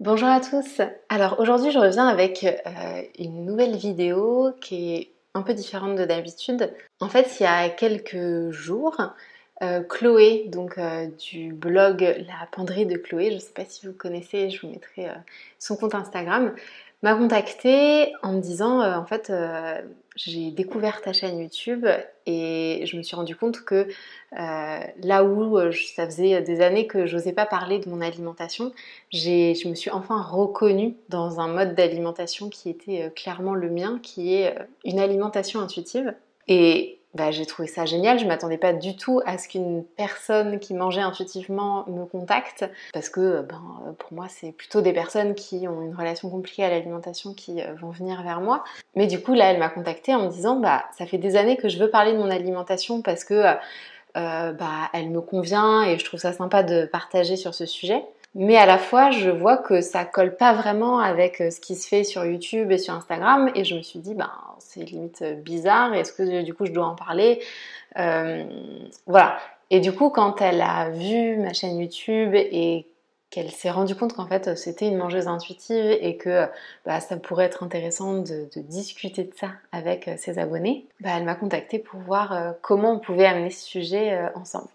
Bonjour à tous. Alors aujourd'hui je reviens avec euh, une nouvelle vidéo qui est un peu différente de d'habitude. En fait il y a quelques jours, euh, Chloé, donc euh, du blog La Penderie de Chloé, je ne sais pas si vous connaissez, je vous mettrai son compte Instagram, m'a contacté en me disant en fait j'ai découvert ta chaîne YouTube et je me suis rendu compte que euh, là où euh, ça faisait des années que j'osais pas parler de mon alimentation, je me suis enfin reconnue dans un mode d'alimentation qui était euh, clairement le mien, qui est une alimentation intuitive. Et bah, j'ai trouvé ça génial. Je m'attendais pas du tout à ce qu'une personne qui mangeait intuitivement me contacte, parce que ben, pour moi, c'est plutôt des personnes qui ont une relation compliquée à l'alimentation qui euh, vont venir vers moi. Mais du coup, là, elle m'a contactée en me disant, bah, ça fait des années que je veux parler de mon alimentation parce que euh, bah, elle me convient et je trouve ça sympa de partager sur ce sujet mais à la fois je vois que ça colle pas vraiment avec euh, ce qui se fait sur YouTube et sur Instagram. Et je me suis dit ben c'est limite euh, bizarre. Est-ce que du coup je dois en parler? Euh, voilà. Et du coup quand elle a vu ma chaîne YouTube et qu'elle s'est rendue compte qu'en fait c'était une mangeuse intuitive et que bah, ça pourrait être intéressant de, discuter de ça avec ses abonnés, bah, elle m'a contactée pour voir comment on pouvait amener ce sujet ensemble.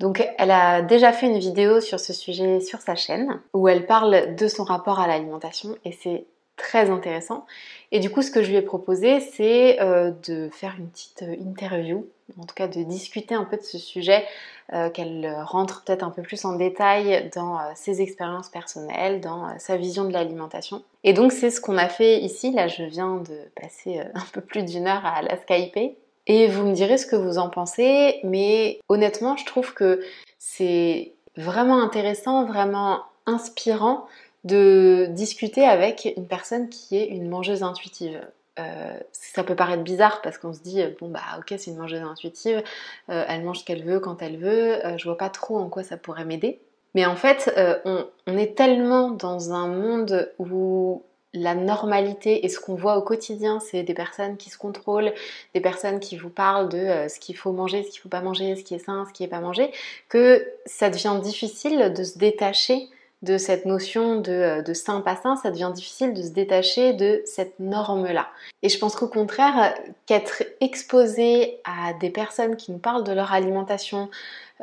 Donc elle a déjà fait une vidéo sur ce sujet sur sa chaîne où elle parle de son rapport à l'alimentation et c'est très intéressant. Et du coup ce que je lui ai proposé c'est euh, de faire une petite interview, en tout cas de discuter un peu de ce sujet, euh, qu'elle rentre peut-être un peu plus en détail dans euh, ses expériences personnelles, dans sa vision de l'alimentation. Et donc c'est ce qu'on a fait ici, là je viens de passer un peu plus d'une heure à la Skype et vous me direz ce que vous en pensez, mais honnêtement, je trouve que c'est vraiment intéressant, vraiment inspirant de discuter avec une personne qui est une mangeuse intuitive. Euh, ça peut paraître bizarre parce qu'on se dit bon bah ok c'est une mangeuse intuitive, euh, elle mange ce qu'elle veut quand elle veut, euh, je vois pas trop en quoi ça pourrait m'aider. Mais en fait on, on, est tellement dans un monde où la normalité et ce qu'on voit au quotidien, c'est des personnes qui se contrôlent, des personnes qui vous parlent de euh, ce qu'il faut manger, ce qu'il faut pas manger, ce qui est sain, ce qui est pas manger, que ça devient difficile de se détacher de cette notion de, euh, de sain pas sain, ça devient difficile de se détacher de cette norme-là. Et je pense qu'au contraire, qu'être exposé à des personnes qui nous parlent de leur alimentation,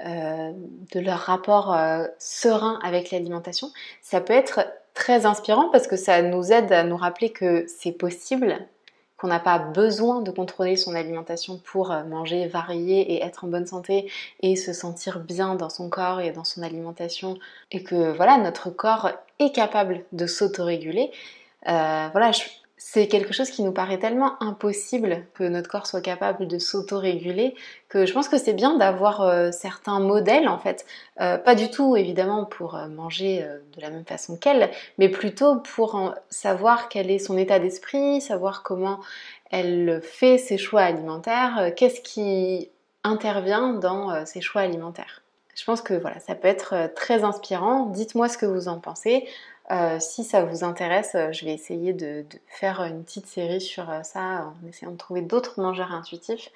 euh, de leur rapport serein avec l'alimentation, ça peut être très inspirant parce que ça nous aide à nous rappeler que c'est possible, n'a pas besoin de contrôler son alimentation pour euh, manger varié et être en bonne santé et se sentir bien dans son corps et dans son alimentation et que voilà notre corps est capable de s'autoréguler. Euh, voilà, je, c'est quelque chose qui nous paraît tellement impossible que notre corps soit capable de s'auto-réguler que je pense que c'est bien d'avoir euh, certains modèles en fait. Euh, pas du tout évidemment pour euh, manger de la même façon qu'elle, mais plutôt pour savoir quel est son état d'esprit, savoir comment elle fait ses choix alimentaires, qu'est-ce qui intervient dans ses choix alimentaires. Je pense que voilà, ça peut être très inspirant. Dites-moi ce que vous en pensez. Euh, si ça vous intéresse, euh, je vais essayer de, faire une petite série sur euh, ça en essayant de trouver d'autres mangeurs intuitifs.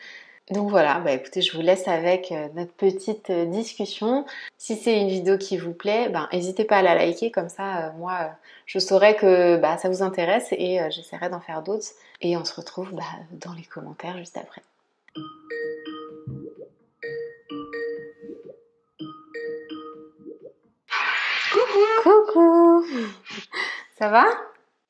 Donc voilà, bah écoutez, je vous laisse avec notre petite discussion. Si c'est une vidéo qui vous plaît, ben n'hésitez pas à la liker, comme ça, moi, je saurai que bah, ça vous intéresse et j'essaierai d'en faire d'autres. Et on se retrouve bah, dans les commentaires juste après. Coucou Ça va?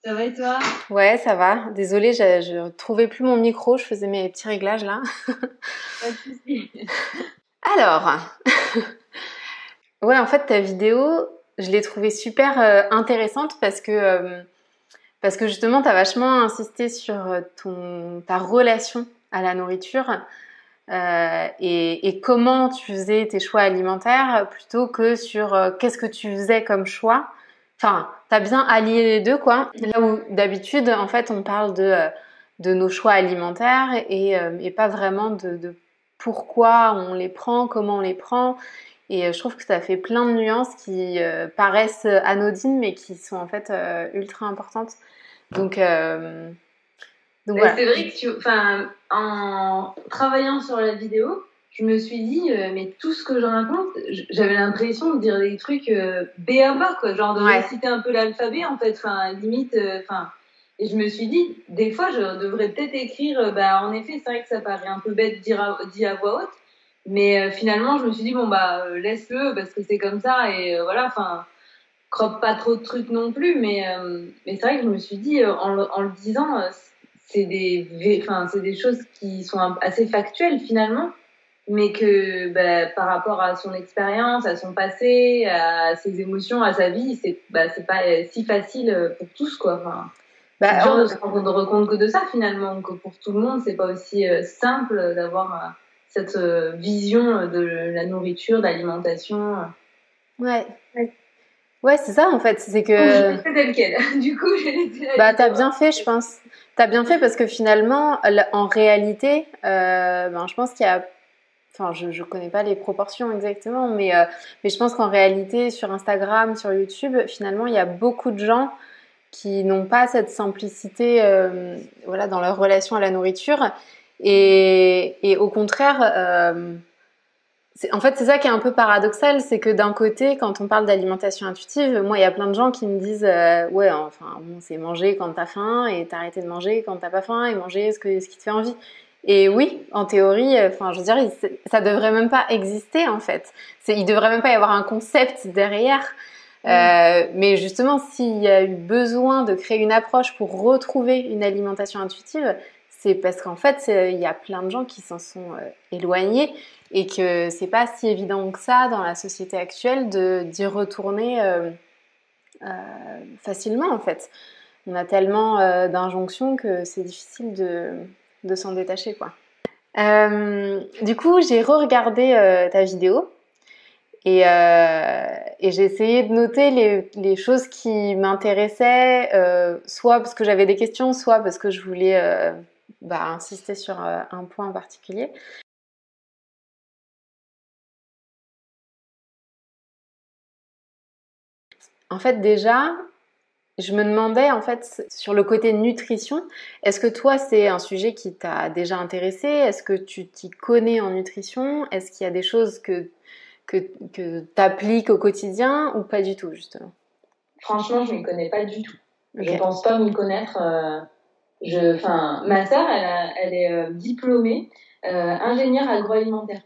Ça va et toi? Ouais, ça va. Désolée, je ne trouvais plus mon micro, je faisais mes petits réglages là. Pas de soucis. Alors, ouais, en fait, ta vidéo, je l'ai trouvée super euh, intéressante parce que, euh, parce que justement, tu as vachement insisté sur euh, ton, ta relation à la nourriture. Euh, et, comment tu faisais tes choix alimentaires plutôt que sur euh, qu'est-ce que tu faisais comme choix? Enfin, t'as bien allié les deux, quoi. Là où d'habitude, en fait, on parle de, euh, de nos choix alimentaires et, et pas vraiment de, pourquoi on les prend, comment on les prend. Et je trouve que ça fait plein de nuances qui paraissent anodines, mais qui sont en fait ultra importantes. Donc, c'est vrai que tu, enfin, en travaillant sur la vidéo, je me suis dit, euh, mais tout ce que j'en raconte, j'avais l'impression de dire des trucs euh, B à bas, quoi, genre de réciter un peu l'alphabet, en fait, enfin, limite, euh, enfin. et je me suis dit, des fois, je devrais peut-être écrire, bah, en effet, c'est vrai que ça paraît un peu bête dit à, dit à voix haute, mais finalement, je me suis dit, bon, bah, laisse-le, parce que c'est comme ça, et voilà, enfin, croppe pas trop de trucs non plus, mais, mais c'est vrai que je me suis dit, en, en le disant, c'est des, enfin, c'est des choses qui sont assez factuelles finalement, mais que bah, par rapport à son expérience, à son passé, à ses émotions, à sa vie, c'est bah, pas si facile pour tous quoi. Enfin, bah, on... de se rendre compte que de ça finalement, que pour tout le monde, c'est pas aussi euh, simple d'avoir euh, cette euh, vision de la nourriture, d'alimentation. Ouais. ouais. c'est ça en fait, c'est que. je l'ai fait tel quel. du coup, Bah, t'as bien fait, je pense. T'as bien fait parce que finalement, en réalité, ben, je pense qu'il y a Enfin, je ne connais pas les proportions exactement, mais, euh, mais je pense qu'en réalité, sur Instagram, sur YouTube, finalement, il y a beaucoup de gens qui n'ont pas cette simplicité euh, voilà, dans leur relation à la nourriture. Et, et au contraire, euh, en fait, c'est ça qui est un peu paradoxal, c'est que d'un côté, quand on parle d'alimentation intuitive, moi, il y a plein de gens qui me disent, ouais, enfin, bon, c'est manger quand t'as faim et t'arrêter de manger quand t'as pas faim et manger ce, que, ce qui te fait envie. Et oui, en théorie, euh, enfin, je veux dire, ça devrait même pas exister en fait. Il devrait même pas y avoir un concept derrière. Euh, mais justement, s'il y a eu besoin de créer une approche pour retrouver une alimentation intuitive, c'est parce qu'en fait, il y a plein de gens qui s'en sont euh, éloignés et que c'est pas si évident que ça dans la société actuelle d'y retourner euh, facilement en fait. On a tellement d'injonctions que c'est difficile de, de s'en détacher quoi. Euh, du coup, j'ai re-regardé euh, ta vidéo et, euh, j'ai essayé de noter les, les choses qui m'intéressaient, soit parce que j'avais des questions, soit parce que je voulais bah, insister sur un point en particulier. En fait, déjà, je me demandais en fait sur le côté nutrition, est-ce que toi c'est un sujet qui t'a déjà intéressé? Est-ce que tu t'y connais en nutrition? Est-ce qu'il y a des choses que, que, que tu appliques au quotidien ou pas du tout justement? Franchement, je ne connais pas du tout. Je ne pense pas m'y connaître. Euh, je, ma sœur, elle, elle est euh, diplômée euh, ingénieure agroalimentaire.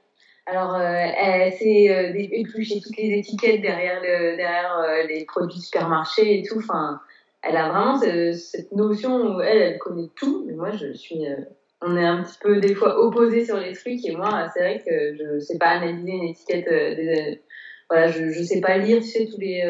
Alors, euh, elle s'est euh, épluché toutes les étiquettes derrière, le, derrière euh, les produits supermarchés et tout. Enfin, elle a vraiment cette, notion où elle, elle connaît tout. Mais moi, je suis. Euh, on est un petit peu des fois opposés sur les trucs. Et moi, c'est vrai que je sais pas analyser une étiquette. Des, voilà, je, je sais pas lire, tu sais, tous les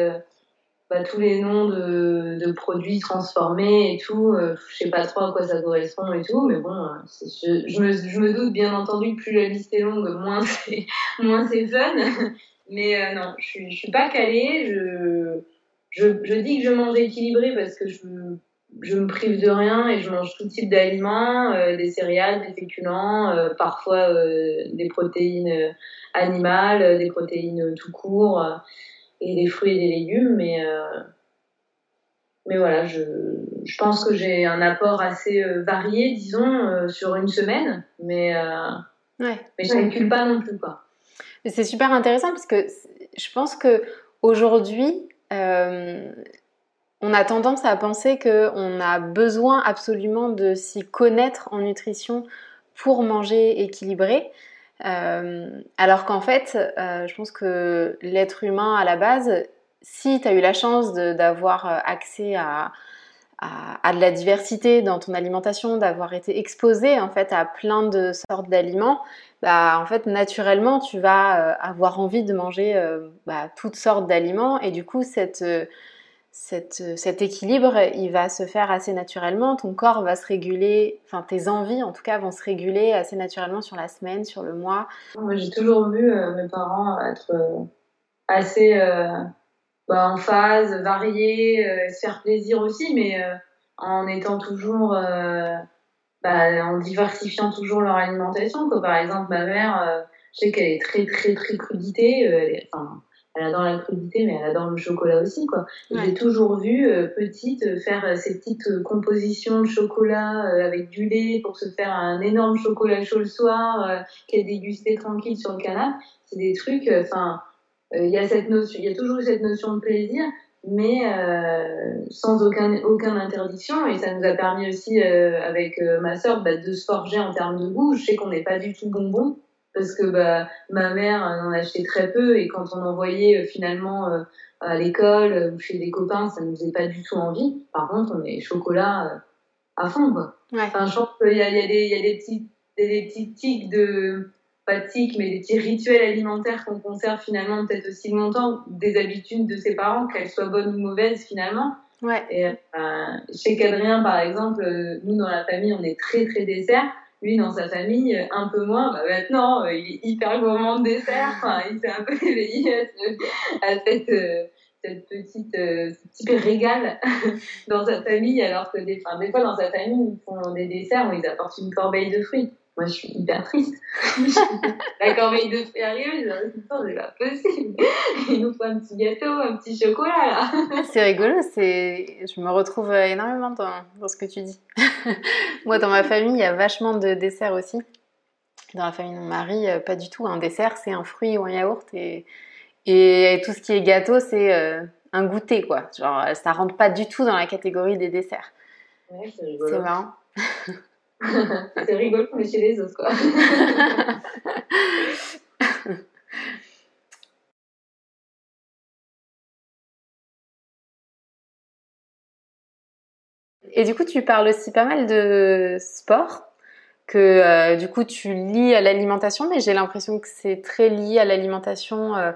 bah, tous les noms de, produits transformés et tout. Euh, je sais pas trop à quoi ça correspond et tout, mais bon, euh, je, me, je, me, doute bien entendu que plus la liste est longue, moins c'est moins c'est fun. Mais euh, non, je suis, suis pas calée. Je, je, dis que je mange équilibré parce que je, je me prive de rien et je mange tout type d'aliments, euh, des céréales, des féculents, parfois des protéines animales, des protéines tout court et des fruits et des légumes, mais euh, mais voilà, je, je pense que j'ai un apport assez euh, varié, disons, euh, sur une semaine, mais ouais. mais je calcule pas non plus quoi. C'est super intéressant parce que je pense que aujourd'hui on a tendance à penser qu'on a besoin absolument de s'y connaître en nutrition pour manger équilibré. Euh, alors qu'en fait, euh, je pense que l'être humain à la base, si tu as eu la chance d'avoir euh, accès à, de la diversité dans ton alimentation, d'avoir été exposé en fait à plein de sortes d'aliments, bah, en fait naturellement tu vas avoir envie de manger bah, toutes sortes d'aliments. Et du coup cette cet équilibre, il va se faire assez naturellement. Ton corps va se réguler, enfin tes envies en tout cas vont se réguler assez naturellement sur la semaine, sur le mois. Moi j'ai toujours vu euh, mes parents être euh, assez euh, bah, en phase, variés, se faire plaisir aussi, mais en étant toujours, bah, en diversifiant toujours leur alimentation. Par exemple ma mère, je sais qu'elle est très très très crudité. enfin, elle adore la crudité, mais elle adore le chocolat aussi, quoi. J'ai toujours vu, euh, petite, euh, faire euh, ces petites compositions de chocolat avec du lait pour se faire un énorme chocolat chaud le soir, qu'elle dégustait tranquille sur le canapé. C'est des trucs, enfin, il y a cette notion, il y a toujours eu cette notion de plaisir, mais sans aucun, aucune interdiction. Et ça nous a permis aussi, avec ma sœur, bah, de se forger en termes de goût. Je sais qu'on n'est pas du tout bonbon, parce que bah, ma mère en achetait très peu et quand on envoyait euh, finalement euh, à l'école euh, ou chez des copains, ça nous faisait pas du tout envie. Par contre, on est chocolat à fond, quoi. Enfin, je pense qu'il y a, y, a des, y a des petits, des, petits tics de, pas tics, mais des petits rituels alimentaires qu'on conserve finalement peut-être aussi longtemps, des habitudes de ses parents, qu'elles soient bonnes ou mauvaises finalement. Ouais. Et chez Cadrien, par exemple, nous dans la famille, on est très très dessert lui dans sa famille un peu moins. Bah maintenant euh, il est hyper gourmand de dessert. Il s'est un peu éveillé à, cette, euh, petite euh, ce petit régal dans sa famille alors que des, des fois dans sa famille ils font des desserts où ils apportent une corbeille de fruits moi, je suis hyper triste. la corbeille de dis, c'est pas possible. Il nous faut un petit gâteau, un petit chocolat, là. Ah, c'est rigolo, c'est... je me retrouve énormément dans, dans ce que tu dis. Moi, dans ma famille, il y a vachement de desserts aussi. Dans la famille de mon mari, euh, pas du tout. Un dessert, c'est un fruit ou un yaourt. Et, et tout ce qui est gâteau, c'est euh, un goûter, quoi. Genre, ça rentre pas du tout dans la catégorie des desserts. Ouais, c'est rigolo. C'est marrant. c'est rigolo, mais chez les autres, quoi. Et du coup, tu parles aussi pas mal de sport, que euh, du coup tu lis à l'alimentation, mais j'ai l'impression que c'est très lié à l'alimentation euh,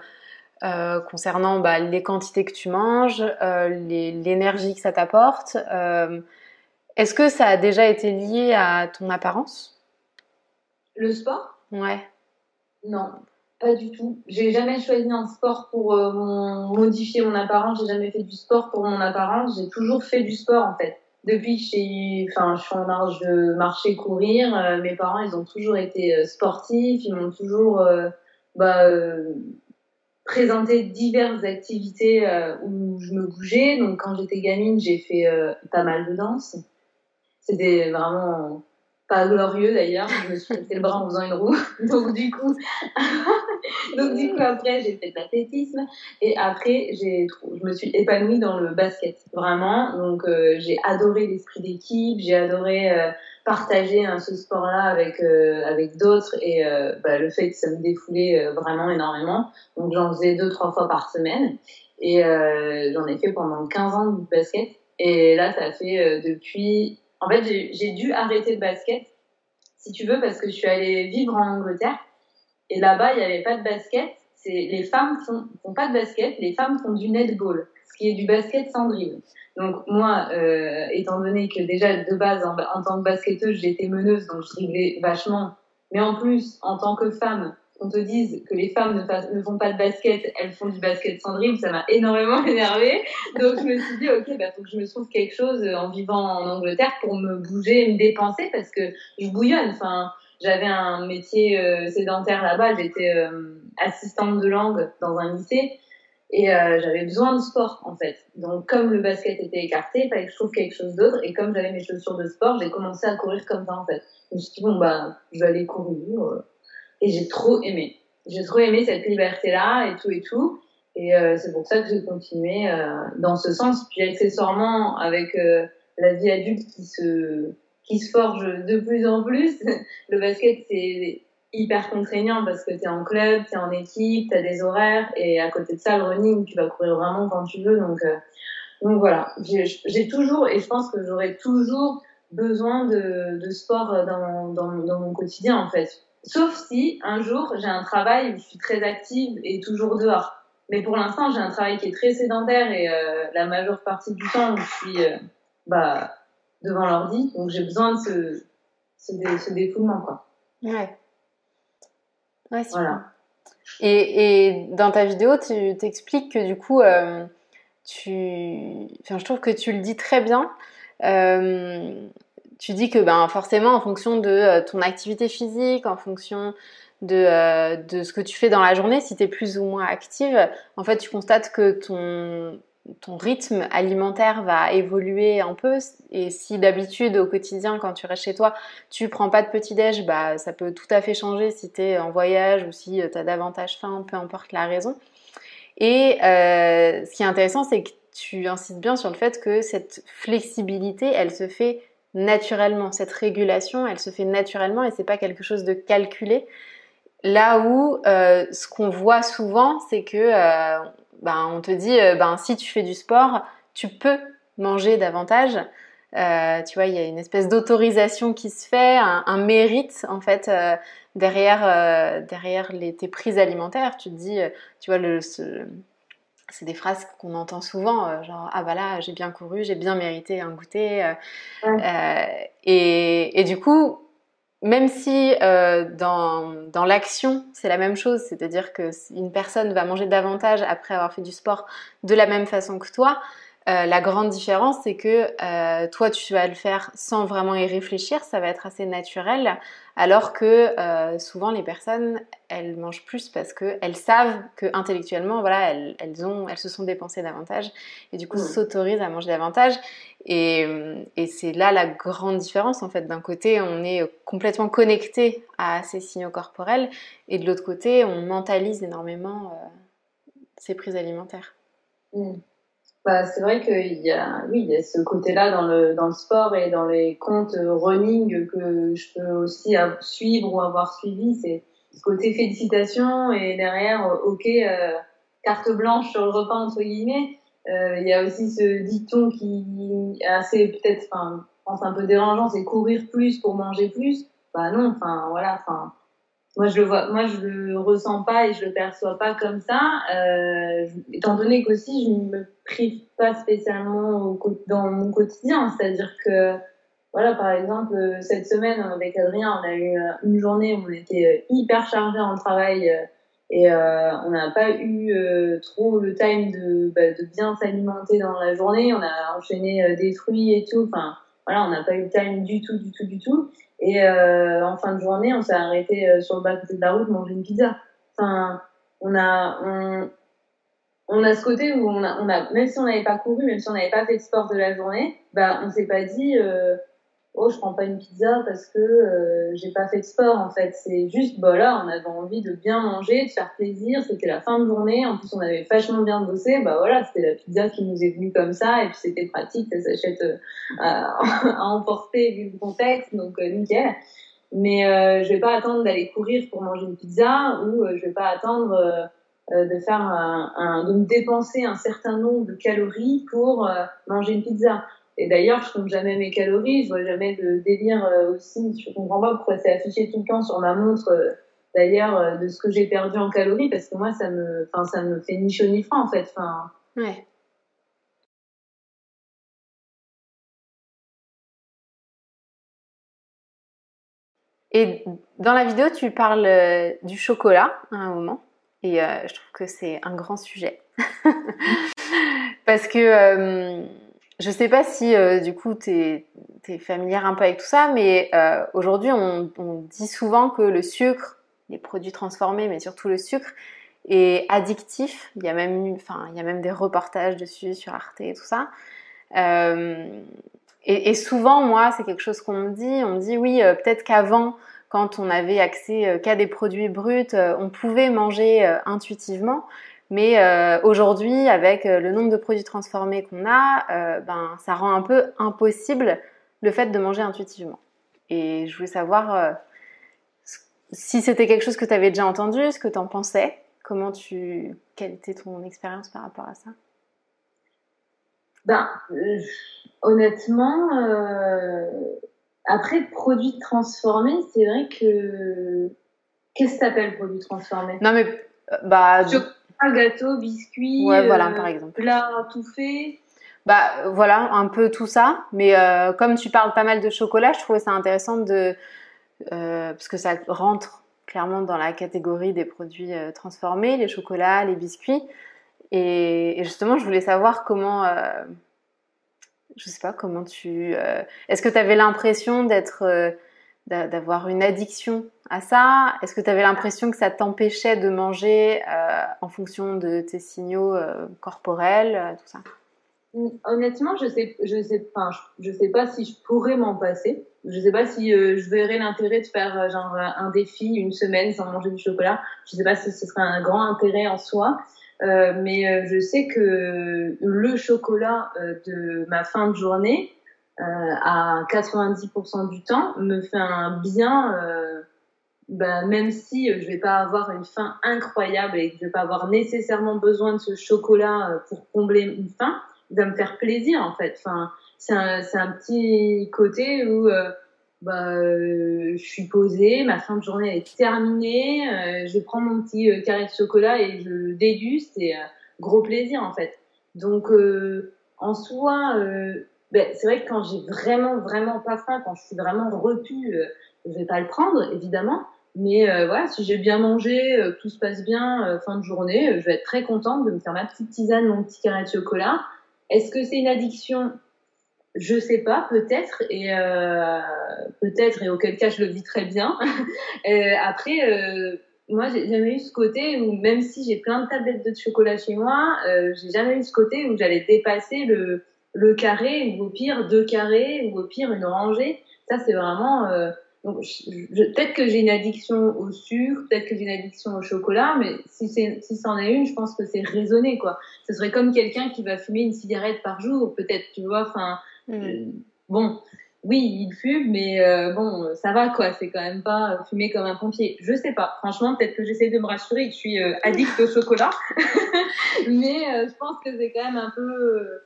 euh, concernant bah, les quantités que tu manges, l'énergie que ça t'apporte. Est-ce que ça a déjà été lié à ton apparence? Le sport? Ouais. Non, pas du tout. J'ai jamais choisi un sport pour euh, modifier mon apparence. J'ai jamais fait du sport pour mon apparence. J'ai toujours fait du sport en fait. Depuis que je suis, enfin, je suis en âge de marcher, courir, euh, mes parents, ils ont toujours été euh, sportifs. Ils m'ont toujours bah, présenté diverses activités où je me bougeais. Donc, quand j'étais gamine, j'ai fait pas mal de danse. C'était vraiment pas glorieux d'ailleurs. Je me suis fait le bras en faisant une roue. Donc du coup, donc du coup après j'ai fait de l'athlétisme et après je me suis épanouie dans le basket vraiment. Donc euh, j'ai adoré l'esprit d'équipe, j'ai adoré euh, partager hein, ce sport-là avec euh, avec d'autres et bah, le fait que ça me défoulait vraiment énormément. Donc j'en faisais deux trois fois par semaine et j'en ai fait pendant 15 ans de basket. Et là, ça fait depuis en fait, j'ai dû arrêter le basket, si tu veux, parce que je suis allée vivre en Angleterre. Et là-bas, il n'y avait pas de basket. Les femmes font, font pas de basket, les femmes font du netball, ce qui est du basket sans dribble. Donc moi, euh, étant donné que déjà de base en, en tant que basketteuse, j'étais meneuse, donc je driblais vachement. Mais en plus, en tant que femme, on te dise que les femmes ne, font pas de basket, elles font du basket sans dribble, ça m'a énormément énervée. Donc je me suis dit, ok, bah faut que je me trouve quelque chose euh, en vivant en Angleterre pour me bouger, me dépenser parce que je bouillonne. Enfin, j'avais un métier euh, sédentaire là-bas, j'étais euh, assistante de langue dans un lycée et j'avais besoin de sport en fait. Donc comme le basket était écarté, il fallait que je trouve quelque chose d'autre et comme j'avais mes chaussures de sport, j'ai commencé à courir comme ça en fait. Je me suis dit bon bah je vais aller courir et j'ai trop aimé. J'ai trop aimé cette liberté-là et tout et tout. Et euh, c'est pour ça que j'ai continué euh, dans ce sens. Puis accessoirement, avec euh, la vie adulte qui se, qui se forge de plus en plus, le basket, c'est hyper contraignant parce que tu es en club, tu es en équipe, tu as des horaires. Et à côté de ça, le running, tu vas courir vraiment quand tu veux. Donc, euh, donc voilà, j'ai toujours, et je pense que j'aurai toujours besoin de, de sport dans, dans, dans mon quotidien en fait Sauf si un jour j'ai un travail où je suis très active et toujours dehors. Mais pour l'instant, j'ai un travail qui est très sédentaire et euh, la majeure partie du temps je suis euh, bah, devant l'ordi. Donc j'ai besoin de ce, ce, ce, défoulement. Quoi. Ouais. Ouais, voilà. Et, et, dans ta vidéo, tu t'expliques que du coup, euh, tu... enfin, je trouve que tu le dis très bien. Euh, tu dis que ben, forcément, en fonction de euh, ton activité physique, en fonction de, de ce que tu fais dans la journée, si tu es plus ou moins active, en fait, tu constates que ton, rythme alimentaire va évoluer un peu. Et si d'habitude, au quotidien, quand tu restes chez toi, tu prends pas de petit-déj, bah, ça peut tout à fait changer si tu es en voyage ou si tu as davantage faim, peu importe la raison. Et euh, ce qui est intéressant, c'est que tu insistes bien sur le fait que cette flexibilité, elle se fait naturellement. Cette régulation, elle se fait naturellement et c'est pas quelque chose de calculé. Là où euh, ce qu'on voit souvent, c'est que euh, ben, on te dit, euh, ben, si tu fais du sport, tu peux manger davantage. Tu vois, il y a une espèce d'autorisation qui se fait, un, mérite en fait derrière, derrière les, tes prises alimentaires. Tu te dis, tu vois, le, c'est des phrases qu'on entend souvent, genre ah bah là j'ai bien couru, j'ai bien mérité un goûter. et, et, du coup, même si euh, dans, dans l'action, c'est la même chose, c'est-à-dire que une personne va manger davantage après avoir fait du sport de la même façon que toi, euh, la grande différence, c'est que euh, toi, tu vas le faire sans vraiment y réfléchir, ça va être assez naturel, alors que euh, souvent les personnes, elles mangent plus parce qu'elles savent que intellectuellement, voilà, elles, elles, ont, elles se sont dépensées davantage et du coup mmh. s'autorisent à manger davantage. Et, et c'est là la grande différence en fait. D'un côté, on est complètement connecté à ces signaux corporels et de l'autre côté, on mentalise énormément ces prises alimentaires. Mmh. Bah, c'est vrai qu'il y a, oui, il y a ce côté-là dans le, dans le sport et dans les comptes running que je peux aussi suivre ou avoir suivi. C'est ce côté félicitations et derrière, ok, euh, carte blanche sur le repas entre guillemets. Euh, il y a aussi ce dicton qui est assez peut-être, enfin, pense un peu dérangeant, c'est courir plus pour manger plus. Bah non, enfin voilà, enfin moi je le vois moi je le ressens pas et je le perçois pas comme ça. Euh, étant donné qu'aussi je ne me prive pas spécialement dans mon quotidien. C'est à dire que voilà par exemple cette semaine avec Adrien on a eu une journée où on était euh, hyper chargé en travail euh, et euh, on n'a pas eu euh, trop le time de, bah, de bien s'alimenter dans la journée. On a enchaîné des fruits et tout. Enfin voilà on n'a pas eu le time du tout du tout du tout et euh, en fin de journée, on s'est arrêté euh, sur le bas côté de la route manger une pizza. Enfin, on a, on, a ce côté où on a, on a même si on n'avait pas couru, même si on n'avait pas fait de sport de la journée, bah on s'est pas dit euh, oh je prends pas une pizza parce que euh, j'ai pas fait de sport en fait c'est juste bah là on avait envie de bien manger de faire plaisir. C'était la fin de journée. En plus on avait vachement bien bossé. Bah voilà c'était la pizza qui nous est venue comme ça. Et puis c'était pratique ça s'achète euh, à, emporter vu le contexte donc euh, nickel. Mais euh, je vais pas attendre d'aller courir pour manger une pizza ou je vais pas attendre de faire un, un, de me dépenser un certain nombre de calories pour manger une pizza et d'ailleurs, je compte jamais mes calories, je vois jamais de délire euh, aussi. Je comprends pas pourquoi c'est affiché tout le temps sur ma montre. Euh, d'ailleurs, euh, de ce que j'ai perdu en calories, parce que moi, ça me, enfin, ça me fait ni chaud ni froid en fait. Enfin. Ouais. Et dans la vidéo, tu parles du chocolat à un moment, et je trouve que c'est un grand sujet. Parce que je sais pas si euh, du coup tu es, familière un peu avec tout ça, mais euh, aujourd'hui on, dit souvent que le sucre, les produits transformés, mais surtout le sucre, est addictif. Il y a même, enfin, il y a même des reportages dessus sur Arte et tout ça. Euh, et, et, souvent, moi, c'est quelque chose qu'on me dit. On me dit oui, peut-être qu'avant, quand on avait accès qu'à des produits bruts, on pouvait manger intuitivement. Mais euh, aujourd'hui, avec euh, le nombre de produits transformés qu'on a, euh, ben, ça rend un peu impossible le fait de manger intuitivement. Et je voulais savoir si c'était quelque chose que tu avais déjà entendu, ce que tu en pensais, comment tu, quelle était ton expérience par rapport à ça? Ben, honnêtement, après produits transformés, c'est vrai que qu'est-ce que t'appelles produits transformés? Non mais bah un gâteau, biscuit, ouais, voilà, euh, par exemple. plat tout fait. Bah voilà, un peu tout ça. Mais euh, comme tu parles pas mal de chocolat, je trouvais ça intéressant de euh, parce que ça rentre clairement dans la catégorie des produits transformés, les chocolats, les biscuits. Et, justement, je voulais savoir comment, je sais pas comment tu, est-ce que tu avais l'impression d'être d'avoir une addiction à ça Est-ce que tu avais l'impression que ça t'empêchait de manger euh, en fonction de tes signaux euh, corporels, euh, tout ça? Honnêtement, je sais, je sais, enfin, je, sais pas si je pourrais m'en passer. Je sais pas si je verrais l'intérêt de faire genre un défi une semaine sans manger du chocolat. Je sais pas si ce serait un grand intérêt en soi. mais je sais que le chocolat de ma fin de journée, à 90% du temps me fait un bien, euh, ben, même si je vais pas avoir une faim incroyable et que je vais pas avoir nécessairement besoin de ce chocolat euh, pour combler une faim, il va me faire plaisir en fait. Enfin, c'est un, petit côté où bah, je suis posée, ma fin de journée est terminée, je prends mon petit carré de chocolat et je déguste et gros plaisir en fait. Donc en soi, ben, c'est vrai que quand j'ai vraiment, vraiment pas faim, quand je suis vraiment repue, euh, je vais pas le prendre, évidemment. Mais euh, voilà, si j'ai bien mangé, euh, tout se passe bien, euh, fin de journée, je vais être très contente de me faire ma petite tisane, mon petit carré de chocolat. Est-ce que c'est une addiction? Je sais pas, peut-être, et peut-être, et auquel cas je le vis très bien. après, moi, j'ai jamais eu ce côté où, même si j'ai plein de tablettes de chocolat chez moi, j'ai jamais eu ce côté où j'allais dépasser le le carré ou au pire deux carrés ou au pire une rangée. Ça, c'est vraiment. Euh, peut-être que j'ai une addiction au sucre, peut-être que j'ai une addiction au chocolat, mais si c'est si c'en est une, je pense que c'est raisonné quoi. Ce serait comme quelqu'un qui va fumer une cigarette par jour, peut-être, tu vois. Enfin, mm. euh, bon, oui, il fume, mais euh, bon, ça va quoi. C'est quand même pas fumer comme un pompier. Je sais pas. Franchement, peut-être que j'essaie de me rassurer que je suis addict au chocolat, mais je pense que c'est quand même un peu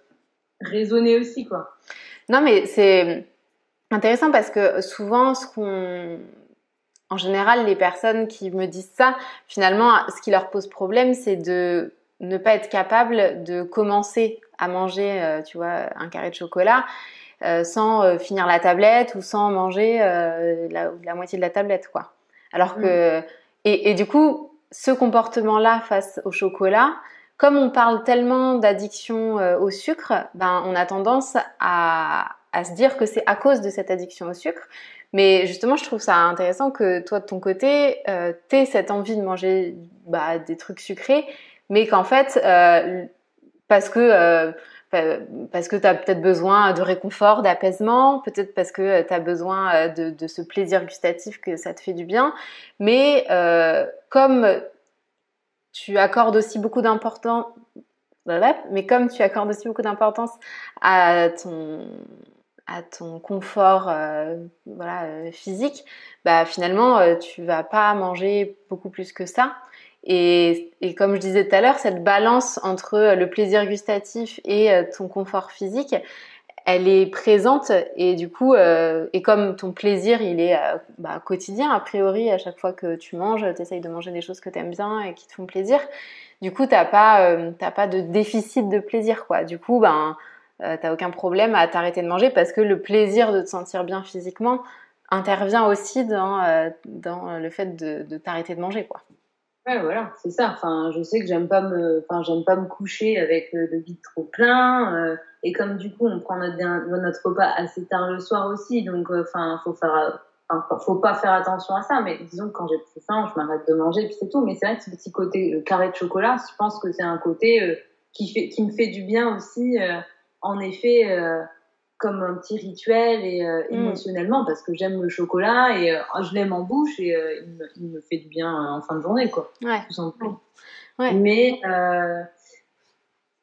raisonner aussi, quoi. Non, mais c'est intéressant parce que souvent, ce qu'on. En général, les personnes qui me disent ça, finalement, ce qui leur pose problème, c'est de ne pas être capable de commencer à manger, euh, tu vois, un carré de chocolat euh, sans euh, finir la tablette ou sans manger la, la, moitié de la tablette, quoi. Alors que. Mm. Et, et, du coup, ce comportement-là face au chocolat, comme on parle tellement d'addiction euh, au sucre, ben, on a tendance à, se dire que c'est à cause de cette addiction au sucre. Mais justement, je trouve ça intéressant que toi, de ton côté, euh, tu aies cette envie de manger bah, des trucs sucrés, mais qu'en fait, euh, parce que... Euh, tu as peut-être besoin de réconfort, d'apaisement, peut-être parce que tu as besoin de, de, ce plaisir gustatif que ça te fait du bien. Mais comme tu accordes aussi beaucoup d'importance, mais comme tu accordes aussi beaucoup d'importance à ton à ton confort euh, euh, physique, bah finalement euh, tu vas pas manger beaucoup plus que ça. Et, et comme je disais tout à l'heure, cette balance entre le plaisir gustatif et ton confort physique, elle est présente et du coup, euh, et comme ton plaisir, il est euh, bah, quotidien, a priori, à chaque fois que tu manges, tu essayes de manger des choses que tu aimes bien et qui te font plaisir, du coup, t'as pas, euh, pas de déficit de plaisir, quoi. Du coup, ben, t'as aucun problème à t'arrêter de manger parce que le plaisir de te sentir bien physiquement intervient aussi dans, dans le fait de, de t'arrêter de manger, quoi. Ouais, voilà, c'est ça. Enfin, je sais que j'aime pas me, enfin, j'aime pas me coucher avec le vide trop plein. Et comme du coup, on prend notre, notre repas assez tard le soir aussi, donc euh, enfin, faut faire, faut pas faire attention à ça. Mais disons que quand j'ai plus faim, je m'arrête de manger, puis c'est tout. Mais c'est vrai que ce petit côté euh, carré de chocolat, je pense que c'est un côté euh, qui fait, qui me fait du bien aussi. en effet comme un petit rituel et mm. émotionnellement parce que j'aime le chocolat et je l'aime en bouche et il me, il, me, fait du bien en fin de journée quoi ouais. tout simplement ouais. mais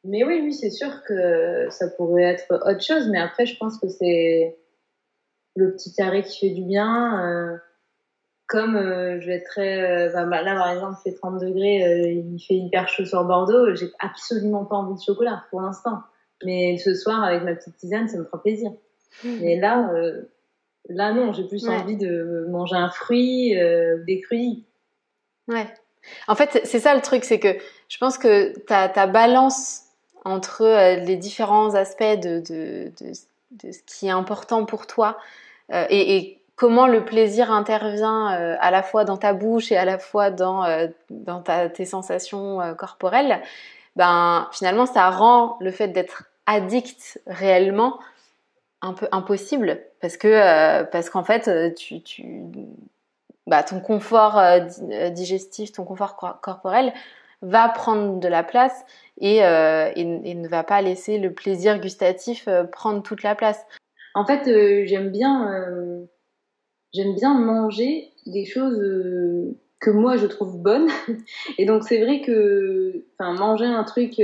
mais oui, oui, c'est sûr que ça pourrait être autre chose. Mais après, je pense que c'est le petit carré qui fait du bien. Euh, comme euh, je vais être très... Euh, bah, là, par exemple, il fait 30 degrés, il fait hyper chaud sur Bordeaux. J'ai absolument pas envie de chocolat pour l'instant. Mais ce soir, avec ma petite tisane, ça me fera plaisir. Mmh. Mais là, là non, j'ai plus envie de manger un fruit, des fruits. Ouais. En fait, c'est ça le truc, c'est que je pense que ta, ta balance entre euh, les différents aspects de, ce qui est important pour toi euh, et, comment le plaisir intervient euh, à la fois dans ta bouche et à la fois dans, tes sensations corporelles, ben finalement ça rend le fait d'être addict réellement un peu impossible parce que parce qu'en fait tu bah, ton confort digestif, ton confort corporel va prendre de la place et, et, ne va pas laisser le plaisir gustatif prendre toute la place. En fait, j'aime bien j'aime bien manger des choses que moi je trouve bonnes. Et donc c'est vrai que enfin manger un truc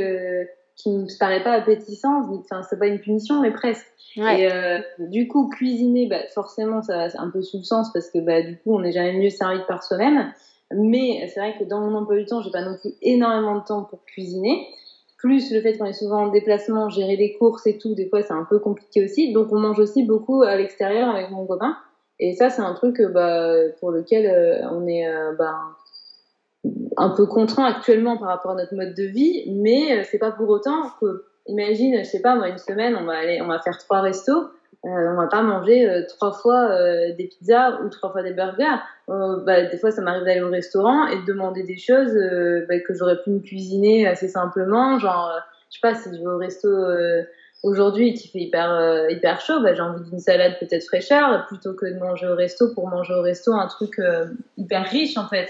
qui ne me paraît pas appétissant, enfin, c'est pas une punition, mais presque. Et euh, du coup, cuisiner, bah, forcément, ça c'est un peu sous le sens parce que bah, du coup, on n'est jamais mieux servi par soi-même. Mais c'est vrai que dans mon emploi du temps, j'ai pas non plus énormément de temps pour cuisiner. Plus le fait qu'on est souvent en déplacement, gérer les courses et tout, des fois c'est un peu compliqué aussi. Donc on mange aussi beaucoup à l'extérieur avec mon copain. Et ça, c'est un truc bah, pour lequel euh, on est euh, bah, un peu contraint actuellement par rapport à notre mode de vie, mais euh, c'est pas pour autant que, imagine, je sais pas, moi, une semaine, on va aller, on va faire trois restos, euh, on va pas manger euh, trois fois des pizzas ou trois fois des burgers. bah, des fois, ça m'arrive d'aller au restaurant et de demander des choses bah, que j'aurais pu me cuisiner assez simplement, genre, je sais pas, si je vais au resto aujourd'hui qui fait hyper hyper chaud, bah, j'ai envie d'une salade peut-être fraîcheur plutôt que de manger au resto pour manger au resto un truc hyper riche en fait.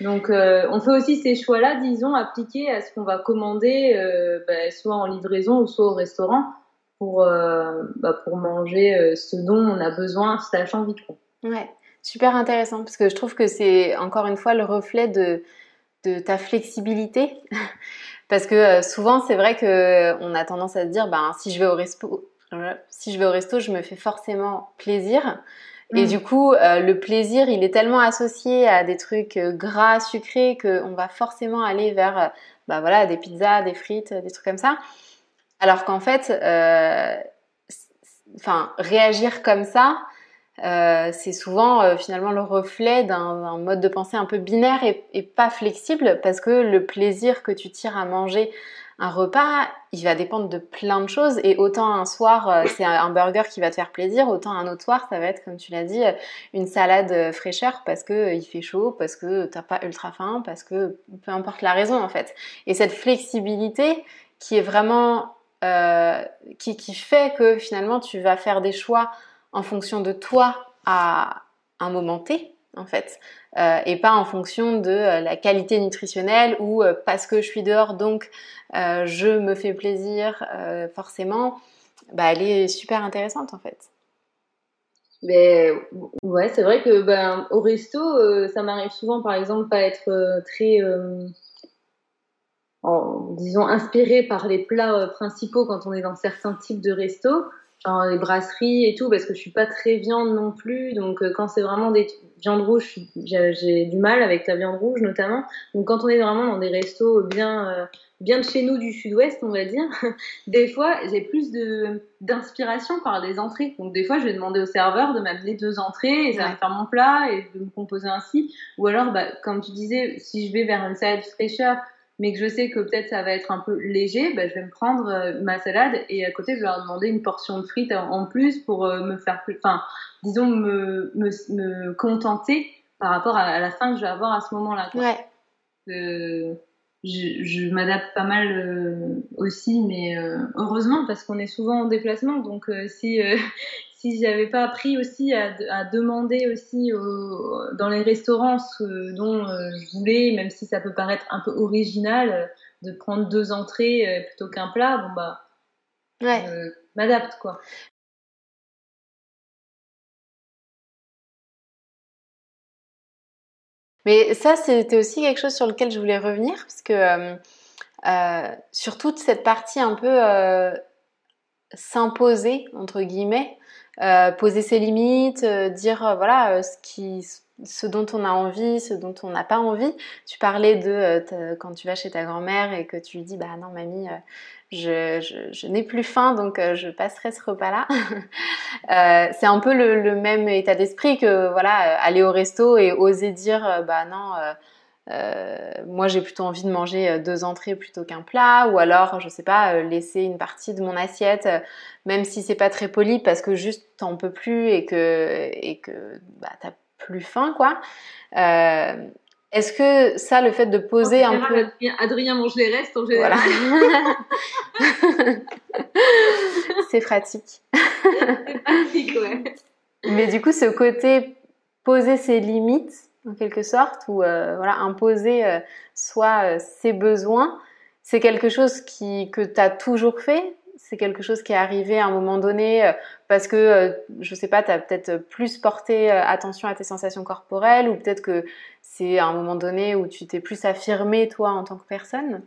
Donc, euh, on fait aussi ces choix-là, disons, appliqués à ce qu'on va commander, euh, bah, soit en livraison ou soit au restaurant, pour, euh, bah, pour manger ce dont on a besoin, envie. Quoi. Ouais, super intéressant, parce que je trouve que c'est encore une fois le reflet de, de ta flexibilité. parce que souvent, c'est vrai qu'on a tendance à se dire, ben, si je vais au resto, si je vais au resto, je me fais forcément plaisir. Et mm. du coup, euh, le plaisir, il est tellement associé à des trucs euh, gras, sucrés, qu'on va forcément aller vers euh, bah voilà, des pizzas, des frites, des trucs comme ça. Alors qu'en fait, enfin, réagir comme ça, c'est souvent finalement le reflet d'un mode de pensée un peu binaire et, pas flexible parce que le plaisir que tu tires à manger un repas, il va dépendre de plein de choses et autant un soir euh, c'est un burger qui va te faire plaisir, autant un autre soir ça va être comme tu l'as dit une salade euh, fraîcheur parce que euh, il fait chaud, parce que t'as pas ultra faim, parce que peu importe la raison en fait. Et cette flexibilité qui est vraiment qui, qui fait que finalement tu vas faire des choix en fonction de toi à un moment T en fait. Euh, et pas en fonction de euh, la qualité nutritionnelle ou euh, parce que je suis dehors donc je me fais plaisir forcément, bah, elle est super intéressante en fait. Mais ouais, c'est vrai que ben, au resto, ça m'arrive souvent par exemple pas être très disons inspiré par les plats principaux quand on est dans certains types de restos genre les brasseries et tout, parce que je suis pas très viande non plus. Donc euh, quand c'est vraiment des viandes rouges, j'ai du mal avec la viande rouge notamment. Donc quand on est vraiment dans des restos bien euh, bien de chez nous du sud-ouest, on va dire, des fois j'ai plus de d'inspiration par des entrées. Donc des fois je vais demander au serveur de m'amener deux entrées et ça va faire mon plat et de me composer ainsi. Ou alors, bah, comme tu disais, si je vais vers une salade fraîcheur mais que je sais que peut-être ça va être un peu léger, ben, je vais me prendre euh, ma salade et à côté je vais leur demander une portion de frites en plus pour euh, me faire plus, enfin, disons me, me, me, contenter par rapport à, la faim que je vais avoir à ce moment-là. Ouais. Euh, je, je m'adapte pas mal aussi, mais heureusement parce qu'on est souvent en déplacement, donc si si j'avais pas appris aussi à, à demander aussi dans les restaurants ce dont euh, je voulais, même si ça peut paraître un peu original, euh, de prendre deux entrées euh, plutôt qu'un plat, bon bah, ouais. m'adapte quoi. Mais ça, c'était aussi quelque chose sur lequel je voulais revenir, parce que euh, sur toute cette partie un peu euh, s'imposer, entre guillemets, euh, poser ses limites, euh, dire euh, voilà ce dont on a envie, ce dont on n'a pas envie. Tu parlais de quand tu vas chez ta grand-mère et que tu lui dis bah non mamie, je, je, je n'ai plus faim donc je passerai ce repas-là. c'est un peu le, le même état d'esprit que voilà aller au resto et oser dire bah non euh, moi, j'ai plutôt envie de manger euh, deux entrées plutôt qu'un plat, ou alors, je sais pas, euh, laisser une partie de mon assiette, même si c'est pas très poli, parce que juste t'en peux plus et que et que bah, t'as plus faim, quoi. Est-ce que ça, le fait de poser un peu... Adrien mange les restes en général. c'est pratique. pratique, ouais. Mais du coup, ce côté poser ses limites, en quelque sorte, ou euh, voilà, imposer euh, soit euh, ses besoins, c'est quelque chose qui, que tu as toujours fait? C'est quelque chose qui est arrivé à un moment donné parce que, je sais pas, tu as peut-être plus porté attention à tes sensations corporelles ou peut-être que c'est à un moment donné où tu t'es plus affirmé toi en tant que personne?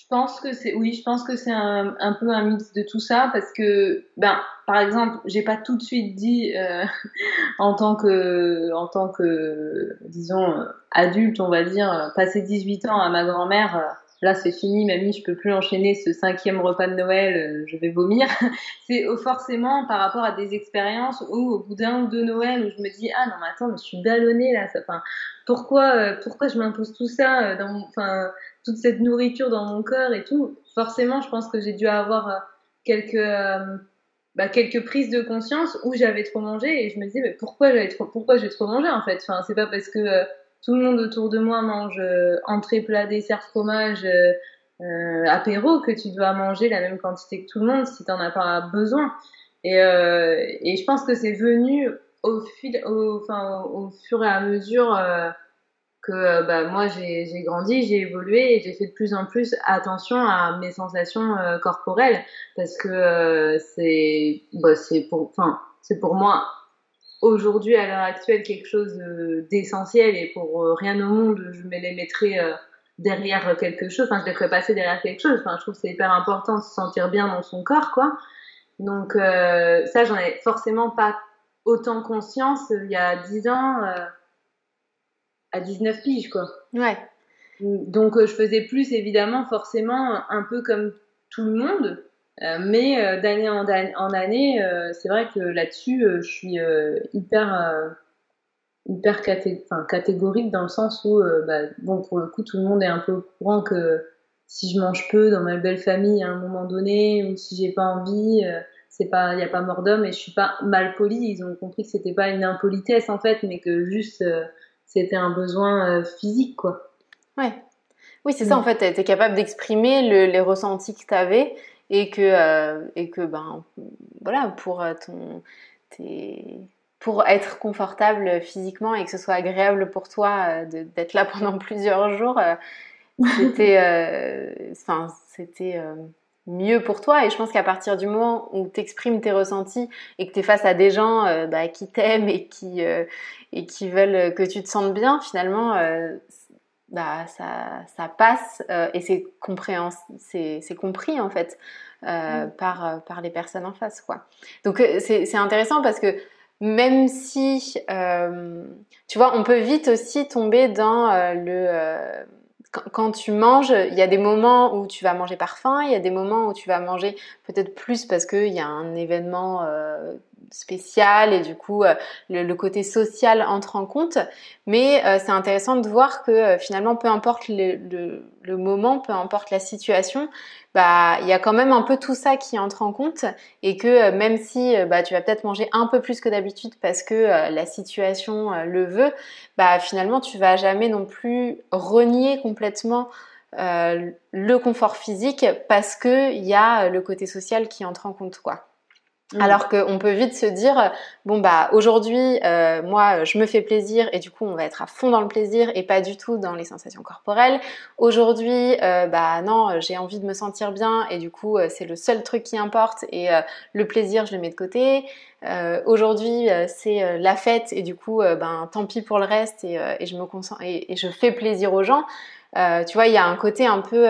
Je pense que c'est oui, je pense que c'est un, peu un mix de tout ça parce que ben par exemple, j'ai pas tout de suite dit euh, en tant que en tant que disons adulte, on va dire, passer 18 ans à ma grand-mère, euh, là c'est fini, mamie, je peux plus enchaîner ce cinquième repas de Noël, euh, je vais vomir. c'est forcément par rapport à des expériences où au bout d'un ou deux Noël où je me dis ah non mais attends, je suis ballonnée là, enfin pourquoi pourquoi je m'impose tout ça dans enfin toute cette nourriture dans mon corps et tout, forcément, je pense que j'ai dû avoir euh, quelques, euh, bah, quelques prises de conscience où j'avais trop mangé et je me disais, mais pourquoi j'avais trop, pourquoi j'ai trop mangé en fait? Enfin, c'est pas parce que euh, tout le monde autour de moi mange entrée, plat, dessert, fromage, apéro que tu dois manger la même quantité que tout le monde si t'en as pas besoin. Et, et je pense que c'est venu au fil, au, enfin, au, fur et à mesure que euh, bah, moi j'ai grandi, j'ai évolué et j'ai fait de plus en plus attention à mes sensations euh, corporelles parce que euh, c'est bah, pour pour moi aujourd'hui à l'heure actuelle quelque chose d'essentiel et pour rien au monde je me les mettrais derrière quelque chose enfin je les ferais passer derrière quelque chose. Je trouve c'est hyper important de se sentir bien dans son corps quoi. Donc ça j'en ai forcément pas autant conscience il y a dix ans à 19 piges, quoi. Ouais. Donc, euh, je faisais plus, évidemment, forcément, un peu comme tout le monde. Euh, mais euh, d'année en, en, année, c'est vrai que là-dessus, je suis hyper, hyper catégorique dans le sens où, bah, bon, pour le coup, tout le monde est un peu au courant que si je mange peu dans ma belle famille à un moment donné, ou si j'ai pas envie, c'est pas, il n'y a pas mort d'homme et je suis pas mal polie. Ils ont compris que c'était pas une impolitesse en fait, mais que juste c'était un besoin euh, physique, quoi. Ouais. Oui, c'est ça, en fait, tu étais capable d'exprimer les ressentis que tu avais et que, euh, et que ben, voilà, pour, euh, ton, pour être confortable physiquement et que ce soit agréable pour toi d'être là pendant plusieurs jours, c'était, enfin, c'était mieux pour toi. Et je pense qu'à partir du moment où tu exprimes tes ressentis et que tu es face à des gens euh, bah, qui t'aiment et, qui euh, et qui veulent que tu te sentes bien, finalement, euh, bah, ça, ça passe et c'est c'est compris en fait mm. par, par les personnes en face. Quoi. Donc c'est intéressant parce que même si, tu vois, on peut vite aussi tomber dans le quand tu manges, il y a des moments où tu vas manger par faim, il y a des moments où tu vas manger peut-être plus parce qu'il y a un événement euh, spécial et du coup euh, le, côté social entre en compte. Mais euh, c'est intéressant de voir que finalement, peu importe le, le, moment, peu importe la situation, bah il y a quand même un peu tout ça qui entre en compte et que même si bah tu vas peut-être manger un peu plus que d'habitude parce que la situation le veut, bah finalement tu vas jamais non plus renier complètement euh, le confort physique parce que il y a le côté social qui entre en compte quoi. Mm. Alors qu'on peut vite se dire bon bah aujourd'hui euh, moi je me fais plaisir et du coup on va être à fond dans le plaisir et pas du tout dans les sensations corporelles. Aujourd'hui euh, bah non j'ai envie de me sentir bien et du coup euh, c'est le seul truc qui importe et le plaisir je le mets de côté. Aujourd'hui c'est la fête et du coup ben tant pis pour le reste et, je me concentre et, je fais plaisir aux gens. tu vois il y a un côté un peu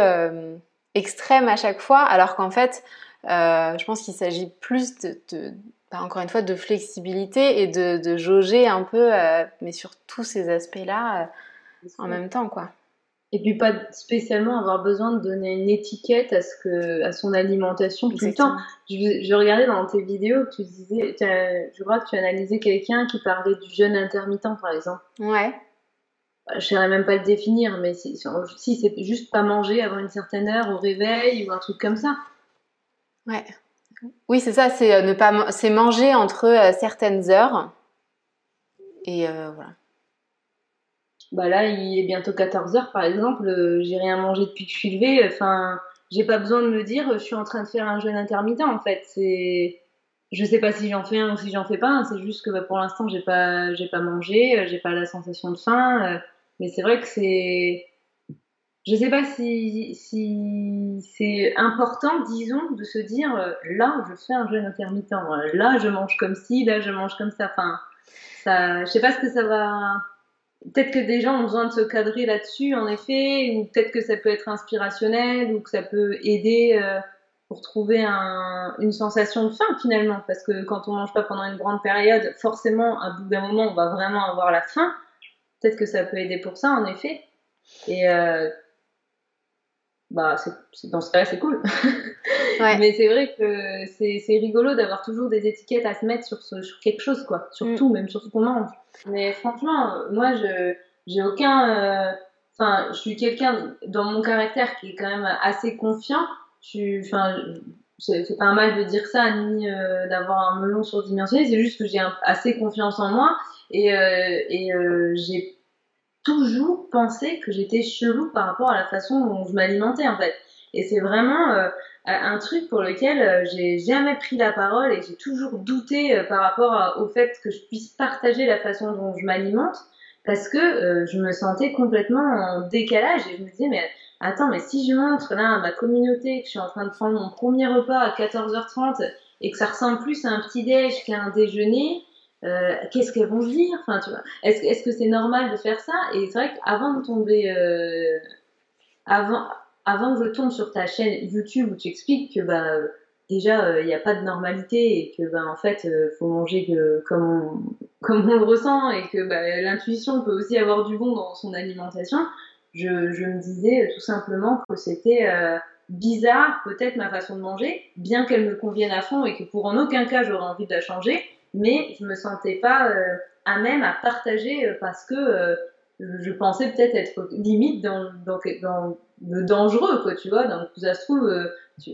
extrême à chaque fois alors qu'en fait euh, je pense qu'il s'agit plus de, bah, encore une fois, de flexibilité et de, jauger un peu, euh, mais sur tous ces aspects-là euh, en même temps, quoi. Et puis pas spécialement avoir besoin de donner une étiquette à ce que, à son alimentation tout le temps. Je, regardais dans tes vidéos tu disais, je crois que tu analysais quelqu'un qui parlait du jeûne intermittent, par exemple. Ouais. Bah, je ne saurais même pas le définir, mais si, si c'est juste pas manger avant une certaine heure au réveil ou un truc comme ça. Ouais. Oui, c'est ça, c'est euh, ne pas c'est manger entre euh, certaines heures. Et euh, voilà. Bah là, il est bientôt 14 heures par exemple, j'ai rien mangé depuis que je suis levée, enfin, j'ai pas besoin de me dire je suis en train de faire un jeûne intermittent en fait, c'est je sais pas si j'en fais un ou si j'en fais pas. Hein. c'est juste que bah, pour l'instant, j'ai pas, j'ai pas mangé, j'ai pas la sensation de faim. mais c'est vrai que c'est je sais pas si, c'est important, disons, de se dire euh, là, je fais un jeûne intermittent, euh, là, je mange comme ci, là, je mange comme ça. Enfin, ça, je sais pas ce que ça va. Peut-être que des gens ont besoin de se cadrer là-dessus, en effet, ou peut-être que ça peut être inspirationnel, ou que ça peut aider euh, pour trouver un, une sensation de faim finalement, parce que quand on mange pas pendant une grande période, forcément, à bout d'un moment, on va vraiment avoir la faim. Peut-être que ça peut aider pour ça, en effet. Et bah c'est, dans ce cas-là c'est cool. Mais c'est vrai que c'est, rigolo d'avoir toujours des étiquettes à se mettre sur, sur quelque chose quoi, sur mm. tout, même sur ce qu'on mange. Mais franchement, moi je j'ai aucun, euh, enfin je suis quelqu'un dans mon caractère qui est quand même assez confiant. Enfin c'est, pas mal de dire ça ni euh, d'avoir un melon surdimensionné, c'est juste que j'ai assez confiance en moi et, euh, et j'ai toujours pensé que j'étais chelou par rapport à la façon dont je m'alimentais en fait. Et c'est vraiment euh, un truc pour lequel euh, j'ai jamais pris la parole et j'ai toujours douté euh, par rapport au fait que je puisse partager la façon dont je m'alimente parce que je me sentais complètement en décalage et je me disais mais attends mais si je montre là à ma communauté que je suis en train de prendre mon premier repas à 14h30 et que ça ressemble plus à un petit déj qu'à un déjeuner euh, qu'est-ce qu'elles vont dire Enfin, est-ce est que c'est normal de faire ça? Et c'est vrai qu'avant de tomber, euh, avant, avant que je tombe sur ta chaîne YouTube où tu expliques que bah déjà il n'y a pas de normalité et que bah en fait euh, faut manger comme on, le ressent et que bah, l'intuition peut aussi avoir du bon dans son alimentation. Je, me disais tout simplement que c'était euh, bizarre peut-être ma façon de manger, bien qu'elle me convienne à fond et que pour en aucun cas j'aurais envie de la changer mais je me sentais pas euh, à même à partager euh, parce que euh, je pensais peut-être être limite dans, dans, dans, le dangereux, quoi, tu vois. Donc, ça se trouve,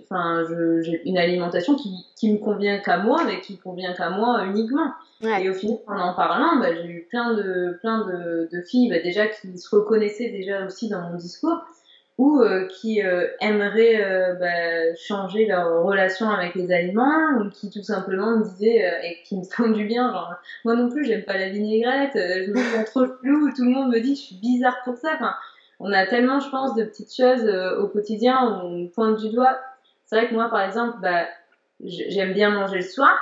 enfin, j'ai une alimentation qui, qui me convient qu'à moi, mais qui convient qu'à moi uniquement. Et au final, en en parlant, bah, j'ai eu plein de, plein de, de filles, bah, déjà, qui se reconnaissaient déjà aussi dans mon discours ou euh, qui euh, aimeraient euh, bah, changer leur relation avec les aliments ou qui tout simplement me disaient et qui me font du bien genre moi non plus j'aime pas la vinaigrette je me sens trop flou tout le monde me dit je suis bizarre pour ça enfin on a tellement je pense de petites choses au quotidien où on pointe du doigt. C'est vrai que moi par exemple bah, j'aime bien manger le soir.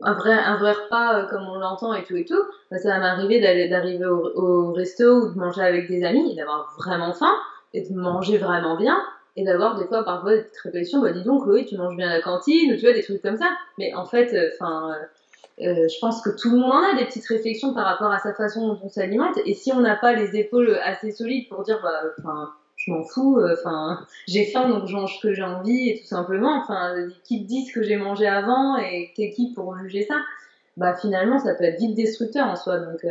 Un vrai un vrai repas comme on l'entend et tout et tout bah, ça va m'arriver d'arriver au, au resto ou de manger avec des amis d'avoir vraiment faim et de manger vraiment bien et d'avoir des fois parfois des petites réflexions bah dis donc Chloé tu manges bien à la cantine ou tu vois des trucs comme ça. Mais en fait euh, enfin euh, euh, je pense que tout le monde en a des petites réflexions par rapport à sa façon dont on s'alimente. Et si on n'a pas les épaules assez solides pour dire bah enfin je m'en fous enfin j'ai faim donc je mange ce que j'ai envie et tout simplement enfin qui te disent que j'ai mangé avant et t'es qui pour juger ça? Bah finalement ça peut être vite destructeur en soi. Donc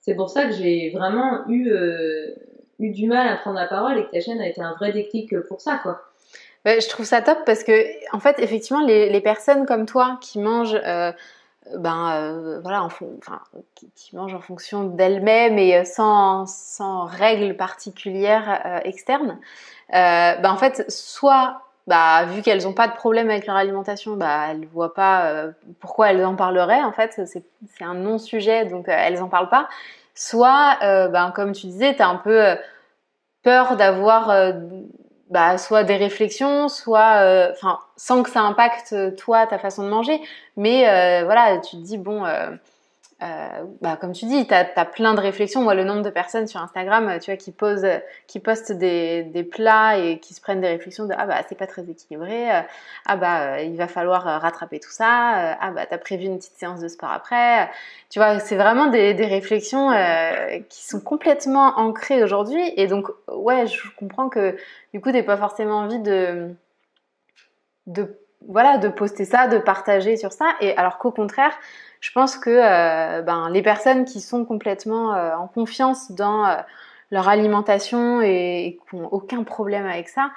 c'est pour ça que j'ai vraiment eu du mal à prendre la parole et que ta chaîne a été un vrai déclic pour ça, quoi. Bah, je trouve ça top parce que, en fait, effectivement, les, personnes comme toi qui mangent, euh, ben, euh, voilà, enfin, qui, mangent en fonction d'elles-mêmes et euh, sans, sans règles particulières externes, ben, en fait, soit bah, vu qu'elles n'ont pas de problème avec leur alimentation, bah, elles ne voient pas pourquoi elles en parleraient. En fait, c'est un non-sujet, donc elles n'en parlent pas. Soit, ben, comme tu disais, tu as un peu peur d'avoir euh, bah, soit des réflexions, soit, euh, enfin, sans que ça impacte euh, toi, ta façon de manger, mais voilà, tu te dis, bon, euh, bah, comme tu dis, tu as, plein de réflexions. Moi, le nombre de personnes sur Instagram, tu vois, qui qui postent des, plats et qui se prennent des réflexions de ah bah c'est pas très équilibré, ah bah il va falloir rattraper tout ça, ah bah t'as prévu une petite séance de sport après. Tu vois, c'est vraiment des, réflexions euh, qui sont complètement ancrées aujourd'hui. Et donc ouais, je comprends que du coup t'as pas forcément envie de voilà de poster ça, de partager sur ça. Et alors qu'au contraire je pense que euh, ben, les personnes qui sont complètement euh, en confiance dans euh, leur alimentation et, qui n'ont aucun problème avec ça,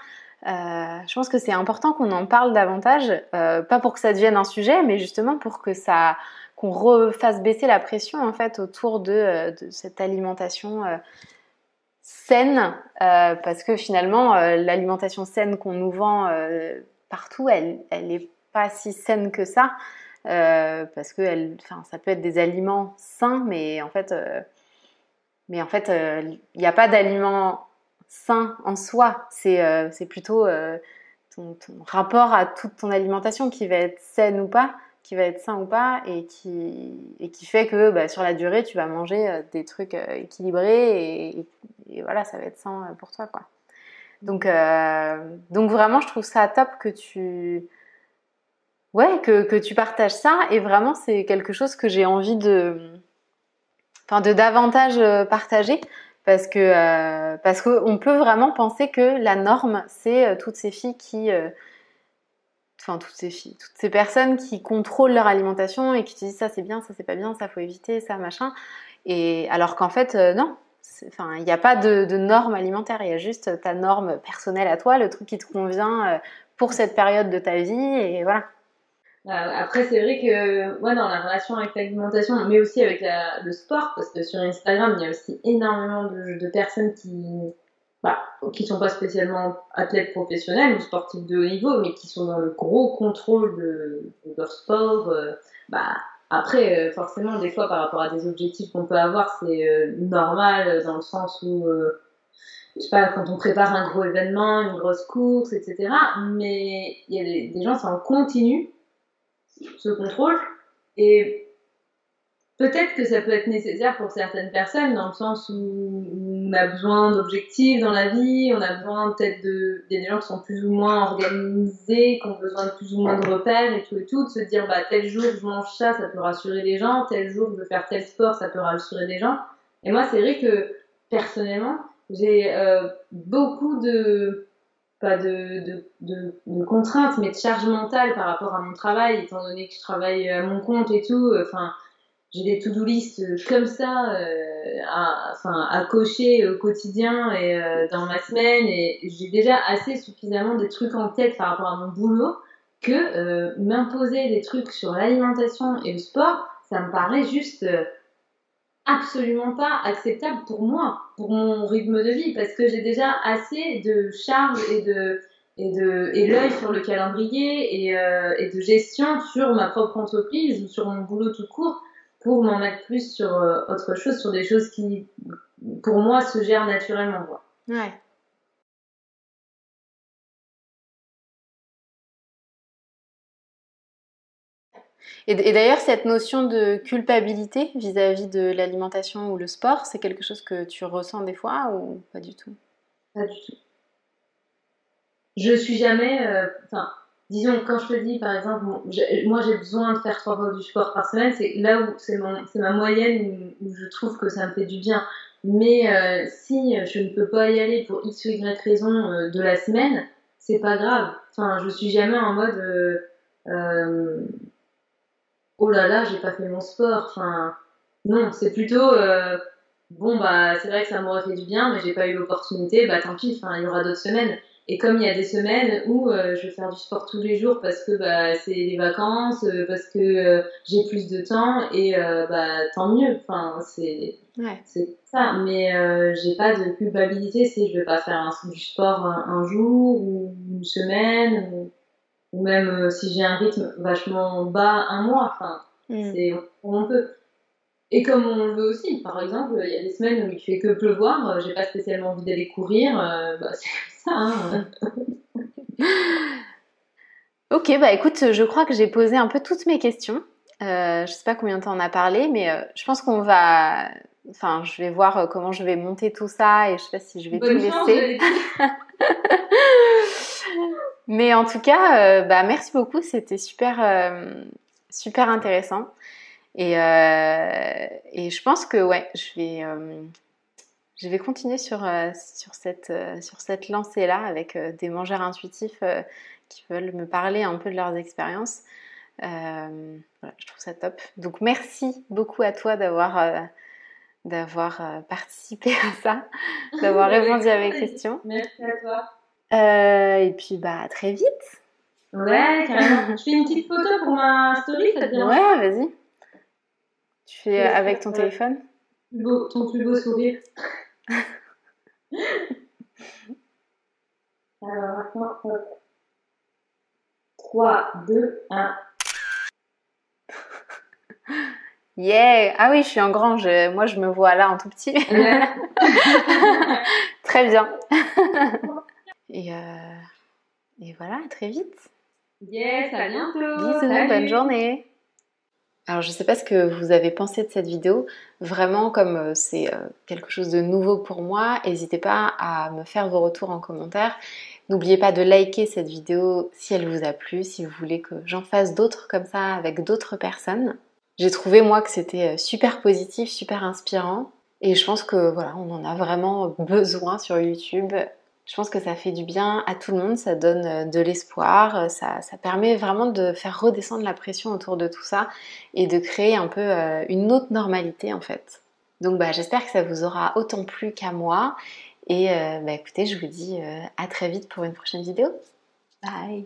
je pense que c'est important qu'on en parle davantage, pas pour que ça devienne un sujet, mais justement pour que ça qu'on refasse baisser la pression en fait autour de, de cette alimentation saine, parce que finalement l'alimentation saine qu'on nous vend partout, elle, elle est pas si saines que ça. Parce que ça peut être des aliments sains, mais en fait, mais en fait, il n'y a pas d'aliments sains en soi. C'est plutôt ton, rapport à toute ton alimentation qui va être saine ou pas, qui va être sain ou pas, et qui, et qui fait que bah, sur la durée, tu vas manger euh, des trucs euh, équilibrés, et, voilà, ça va être sain euh, pour toi. Donc, donc vraiment, je trouve ça top que tu... Ouais, que, tu partages ça, et vraiment, c'est quelque chose que j'ai envie de... Enfin, de davantage partager parce que euh, parce qu'on peut vraiment penser que la norme c'est euh, toutes ces filles qui euh, enfin toutes ces filles toutes ces personnes qui contrôlent leur alimentation et qui te disent ça c'est bien ça c'est pas bien ça faut éviter ça machin. Et alors qu'en fait non. Enfin il n'y a pas de, de norme alimentaire. Il y a juste ta norme personnelle à toi le truc qui te convient pour cette période de ta vie et voilà. euh, après, c'est vrai que moi, dans la relation avec l'alimentation, mais aussi avec la, le sport, parce que sur Instagram, il y a aussi énormément de, de personnes qui bah, qui sont pas spécialement athlètes professionnels ou sportifs de haut niveau, mais qui sont dans le gros contrôle de, de leur sport. Euh, bah, après, euh, forcément, des fois, par rapport à des objectifs qu'on peut avoir, c'est normal dans le sens où, je sais pas, quand on prépare un gros événement, une grosse course, etc. Mais il y a des, des gens, c'est en continu ce contrôle. Et peut-être que ça peut être nécessaire pour certaines personnes, dans le sens où on a besoin d'objectifs dans la vie, on a besoin peut-être de. Il y a des gens qui sont plus ou moins organisés, qui ont besoin de plus ou moins de repères et tout et tout, de se dire bah tel jour je mange ça, ça peut rassurer les gens, tel jour je veux faire tel sport, ça peut rassurer les gens. Et moi, c'est vrai que personnellement, j'ai euh, beaucoup de pas de, de, de, de, contraintes, mais de charge mentale par rapport à mon travail, étant donné que je travaille à mon compte et tout. Enfin, j'ai des to-do list comme ça, euh, à, enfin, à cocher au quotidien et euh, dans ma semaine, et j'ai déjà assez suffisamment de trucs en tête par rapport à mon boulot que euh, m'imposer des trucs sur l'alimentation et le sport, ça me paraît juste absolument pas acceptable pour moi, pour mon rythme de vie, parce que j'ai déjà assez de charge et de et de et l'œil sur le calendrier et, euh, et, de gestion sur ma propre entreprise ou sur mon boulot tout court pour m'en mettre plus sur euh, autre chose, sur des choses qui pour moi se gèrent naturellement. Et, d'ailleurs, cette notion de culpabilité vis-à-vis de l'alimentation ou le sport, c'est quelque chose que tu ressens des fois ou pas du tout? Pas du tout. Je suis jamais. Euh, disons, quand je te dis, par exemple, moi j'ai besoin de faire trois fois du sport par semaine, c'est là où c'est ma moyenne où, je trouve que ça me fait du bien. Mais euh, si je ne peux pas y aller pour x ou y raison euh, de la semaine, c'est pas grave. Enfin, je suis jamais en mode oh là là, j'ai pas fait mon sport. Enfin, non, c'est plutôt euh, bon bah c'est vrai que ça m'aurait fait du bien, mais j'ai pas eu l'opportunité. Bah tant pis. Enfin, il y aura d'autres semaines. Et comme il y a des semaines où euh, je vais faire du sport tous les jours parce que bah, c'est les vacances, euh, parce que j'ai plus de temps et bah tant mieux. Enfin c'est ouais. ça. Mais j'ai pas de culpabilité si je vais pas faire un, du sport un, un, jour ou une semaine. Ou ou même euh, si j'ai un rythme vachement bas un mois, enfin, mm. c'est on peut. Et comme on le veut aussi, par exemple, il y a des semaines où il fait que pleuvoir, euh, j'ai pas spécialement envie d'aller courir, euh, bah, c'est ça. Hein. ok, bah écoute, je crois que j'ai posé un peu toutes mes questions. Euh, je sais pas combien de temps on a parlé, mais je pense qu'on va. Enfin, je vais voir comment je vais monter tout ça et je sais pas si je vais tout laisser. Mais en tout cas, euh, bah, merci beaucoup, c'était super, euh, super intéressant. Et, euh, et, je pense que ouais, je vais, je vais continuer sur, sur cette, sur cette lancée-là avec des mangeurs intuitifs qui veulent me parler un peu de leurs expériences. voilà, je trouve ça top. Donc merci beaucoup à toi d'avoir d'avoir participé à ça, d'avoir répondu à mes questions. Merci à toi. Euh, et puis, bah, à très vite. Ouais, carrément. Je fais une petite photo pour ma story, ça te dit Ouais, vas-y. Tu fais avec ton téléphone beau, Ton plus beau sourire. Alors, attends, 3, 2, 1. Yeah Ah oui, je suis en grand, moi je me vois là en tout petit. très bien. et, euh... et voilà, très vite. Yes, à bientôt. Bisous, bonne journée. Alors je ne sais pas ce que vous avez pensé de cette vidéo. Vraiment, comme euh, c'est euh, quelque chose de nouveau pour moi, n'hésitez pas à me faire vos retours en commentaire. N'oubliez pas de liker cette vidéo si elle vous a plu, si vous voulez que j'en fasse d'autres comme ça avec d'autres personnes. J'ai trouvé moi que c'était super positif, super inspirant. Et je pense que voilà, on en a vraiment besoin sur YouTube. Je pense que ça fait du bien à tout le monde, ça donne euh, de l'espoir, euh, ça, permet vraiment de faire redescendre la pression autour de tout ça et de créer un peu euh, une autre normalité en fait. Donc bah, j'espère que ça vous aura autant plu qu'à moi et bah, écoutez, je vous dis à très vite pour une prochaine vidéo. Bye